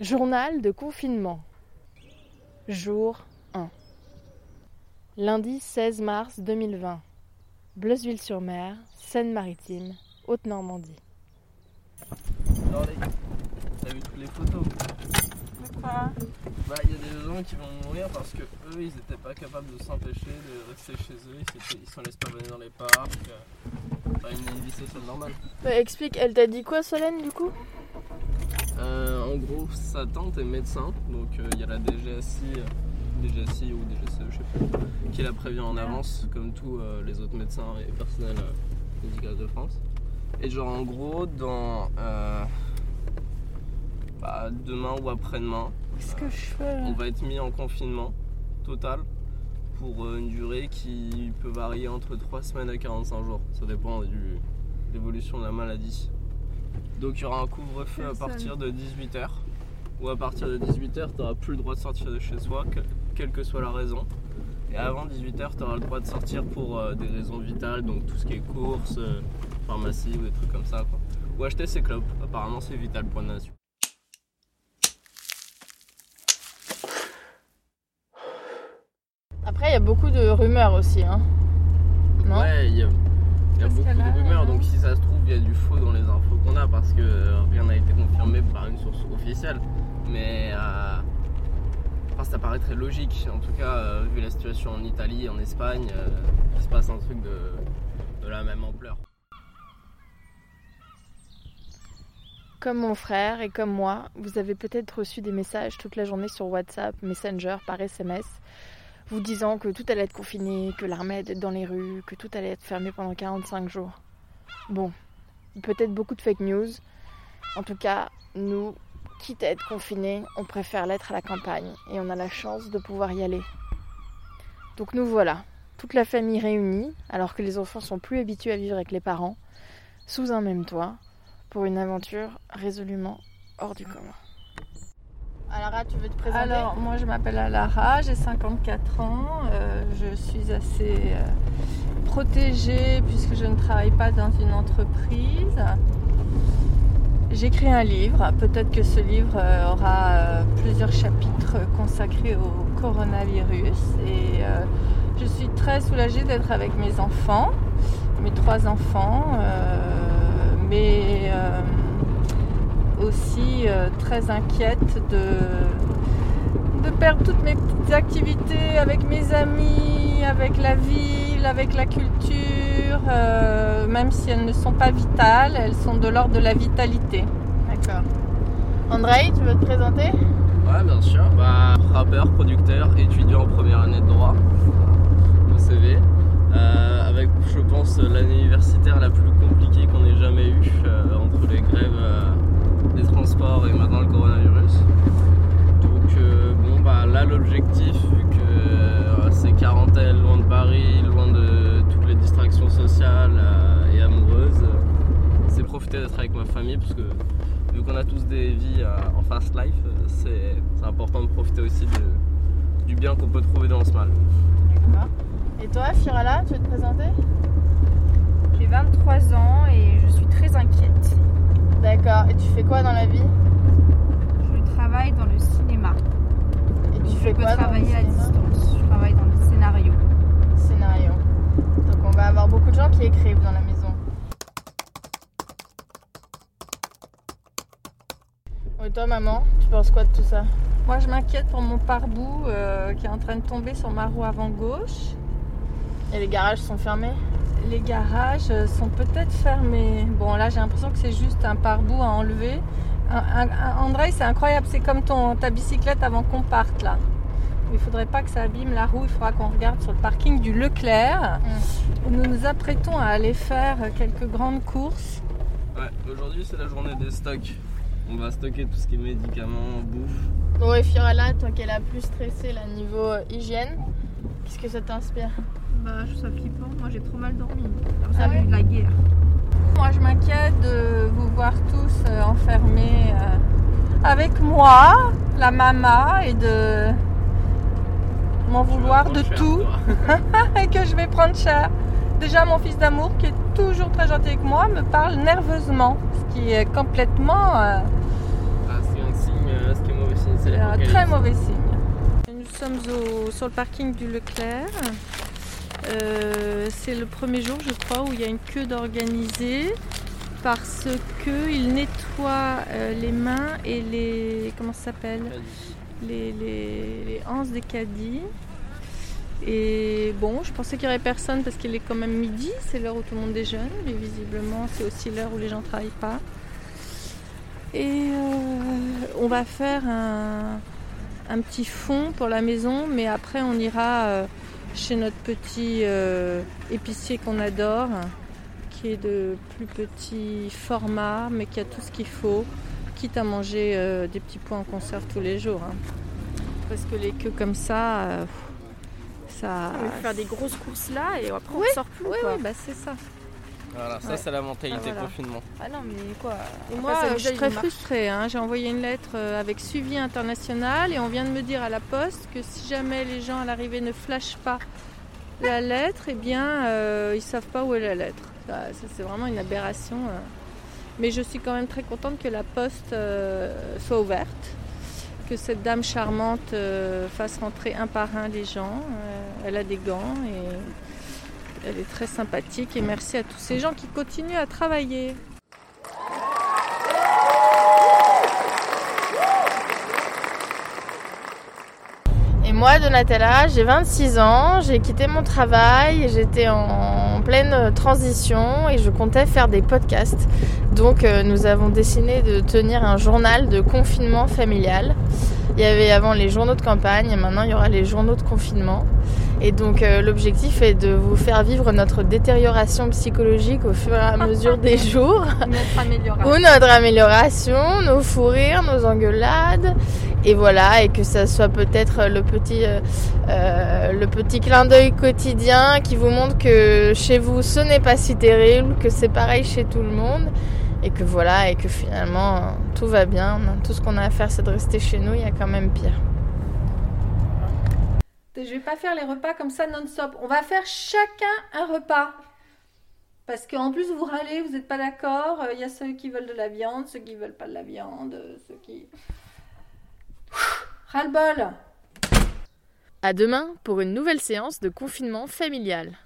Journal de confinement. Jour 1. Lundi 16 mars 2020. Bleuzeville-sur-Mer, Seine-Maritime, Haute-Normandie. Attendez, t'as vu toutes les photos Pourquoi Bah, il y a des gens qui vont mourir parce que eux, ils étaient pas capables de s'empêcher de rester chez eux, ils s'en laissent pas venir dans les parcs. Enfin, une, vie sociale normale. Bah, explique, elle t'a dit quoi Solène du coup? En gros, sa tante est médecin, donc euh, il y a la DGSI, euh, DGSI ou DGCE, je sais plus, qui la prévient en avance, comme tous euh, les autres médecins et personnels euh, médicaux de France. Et genre, en gros, dans euh, bah, demain ou après-demain, Qu'est-ce que je fais on va être mis en confinement total pour euh, une durée qui peut varier entre 3 semaines et 45 jours. Ça dépend de l'évolution de la maladie. Donc il y aura un couvre-feu à partir de 18h. Ou à partir de 18h, tu n'auras plus le droit de sortir de chez soi, que- quelle que soit la raison. Et avant 18h, tu auras le droit de sortir pour euh, des raisons vitales, donc tout ce qui est courses, euh, pharmacie ou des trucs comme ça. Quoi. Ou acheter ses clopes. Apparemment, c'est vital pour la nation. Après, il y a beaucoup de rumeurs aussi. Hein. Non? Ouais, il y a, il y a Parce beaucoup que là, de rumeurs, euh, donc si ça se trouve, il y a du faux dans les infos qu'on a parce que euh, rien n'a été confirmé par une source officielle. Mais euh, ça paraît très logique. En tout cas, euh, vu la situation en Italie, en Espagne, il se passe un truc de, de la même ampleur. Comme mon frère et comme moi, vous avez peut-être reçu des messages toute la journée sur WhatsApp, Messenger, par SMS, vous disant que tout allait être confiné, que l'armée allait être dans les rues, que tout allait être fermé pendant 45 jours. Bon, peut-être beaucoup de fake news. En tout cas, nous, quitte à être confinés, on préfère l'être à la campagne et on a la chance de pouvoir y aller. Donc nous voilà, toute la famille réunie, alors que les enfants sont plus habitués à vivre avec les parents, sous un même toit, pour une aventure résolument hors du commun. Alara, tu veux te présenter Alors, moi je m'appelle Alara, j'ai 54 ans, euh, je suis assez euh, protégée puisque je ne travaille pas dans une entreprise. J'écris un livre, peut-être que ce livre euh, aura plusieurs chapitres consacrés au coronavirus et je suis très soulagée d'être avec mes enfants, mes trois enfants, mais aussi euh, très inquiète de, de perdre toutes mes petites activités avec mes amis, avec la ville, avec la culture, euh, même si elles ne sont pas vitales, elles sont de l'ordre de la vitalité. D'accord. Andrei, tu veux te présenter? Ouais, bien sûr. Bah, rappeur, producteur, étudiant en première année de droit au CV. Euh, avec, je pense, l'année universitaire la plus compliquée qu'on ait jamais eue euh, entre les grèves euh, des transports et maintenant le coronavirus. Donc, euh, bon, vu que euh, c'est quarantaine, loin de Paris, loin de toutes les distractions sociales euh, et amoureuses, euh, c'est profiter d'être avec ma famille parce que vu qu'on a tous des vies euh, en fast life, c'est c'est important de profiter aussi de- du bien qu'on peut trouver dans ce mal. D'accord. Et toi, Firala, tu veux te présenter? J'ai 23 ans et je suis très inquiète. D'accord. Et tu fais quoi dans la vie? Je travaille dans le cinéma. Tu Je fais peux quoi travailler à distance. Je travaille dans le scénario. Scénario. Donc on va avoir beaucoup de gens qui écrivent dans la maison. Et toi, maman, tu penses quoi de tout ça? Moi je m'inquiète pour mon pare-bout euh, qui est en train de tomber sur ma roue avant gauche. Et les garages sont fermés? Les garages euh, sont peut-être fermés. Bon, là, j'ai l'impression que c'est juste un pare-bout à enlever. Un, un- un- André, c'est incroyable. C'est comme ton, ta bicyclette avant qu'on parte, là. Il faudrait pas que ça abîme la roue. Il faudra qu'on regarde sur le parking du Leclerc. où Nous nous apprêtons à aller faire quelques grandes courses. Ouais, aujourd'hui c'est la journée des stocks. On va stocker tout ce qui est médicaments, bouffe. Bon, et Firala, toi qui es la plus stressée là, niveau euh, hygiène, qu'est-ce que ça t'inspire? Bah, je trouve ça flippant. Moi, j'ai trop mal dormi. Comme Ah ça, ouais? vu de la guerre. Moi, je m'inquiète de vous voir tous euh, enfermés euh, avec moi, la mama, et de m'en vouloir de cher, tout. et que je vais prendre cher. Déjà, mon fils d'amour, qui est toujours très gentil avec moi, me parle nerveusement, ce qui est complètement. euh, Ah, c'est un signe ce qui est mauvais signe, c'est un très mauvais signe. Nous sommes au- sur le parking du Leclerc. Euh, c'est le premier jour, je crois, où il y a une queue d'organisée parce qu'ils nettoient euh, les mains et les. Comment ça s'appelle? Les, les, les anses des caddies. Et bon, je pensais qu'il n'y aurait personne parce qu'il est quand même midi, c'est l'heure où tout le monde déjeune, mais visiblement c'est aussi l'heure où les gens ne travaillent pas. Et euh, on va faire un, un petit fond pour la maison, mais après on ira chez notre petit euh, épicier qu'on adore, qui est de plus petit format, mais qui a tout ce qu'il faut, quitte à manger euh, des petits pois en conserve tous les jours. hein. Parce que les queues comme ça, euh, ça. On va faire des grosses courses là et après on Oui, sort plus. Oui, quoi. oui, bah c'est ça. Voilà, ça Ouais. c'est la mentalité Ah, voilà. confinement. Ah non, mais quoi Et moi, euh, je suis très frustrée. hein. J'ai envoyé une lettre euh, avec suivi international et on vient de me dire à la poste que si jamais les gens à l'arrivée ne flashent pas la lettre, eh bien, euh, ils savent pas où est la lettre. Ça, ça, c'est vraiment une aberration. euh. Mais je suis quand même très contente que la poste euh, soit ouverte, que cette dame charmante euh, fasse rentrer un par un les gens. Euh, elle a des gants et elle est très sympathique. Et merci à tous ces gens qui continuent à travailler. Et moi, Donatella, j'ai 26 ans, j'ai quitté mon travail, j'étais en pleine transition et je comptais faire des podcasts. Donc euh, nous avons décidé de tenir un journal de confinement familial. Il y avait avant les journaux de campagne et maintenant il y aura les journaux de confinement. Et donc euh, l'objectif est de vous faire vivre notre détérioration psychologique au fur et à mesure des jours Notre amélioration. ou notre amélioration, nos fous rires, nos engueulades, et voilà, et que ça soit peut-être le petit, euh, euh, le petit clin d'œil quotidien qui vous montre que chez vous ce n'est pas si terrible, que c'est pareil chez tout le monde, et que voilà, et que finalement tout va bien. Tout ce qu'on a à faire, c'est de rester chez nous. Il y a quand même pire. Je vais pas faire les repas comme ça non-stop. On va faire chacun un repas. Parce qu'en plus, vous râlez, vous n'êtes pas d'accord. Il y a ceux qui veulent de la viande, ceux qui veulent pas de la viande, euh, ceux qui. Ras-le-bol À demain pour une nouvelle séance de confinement familial.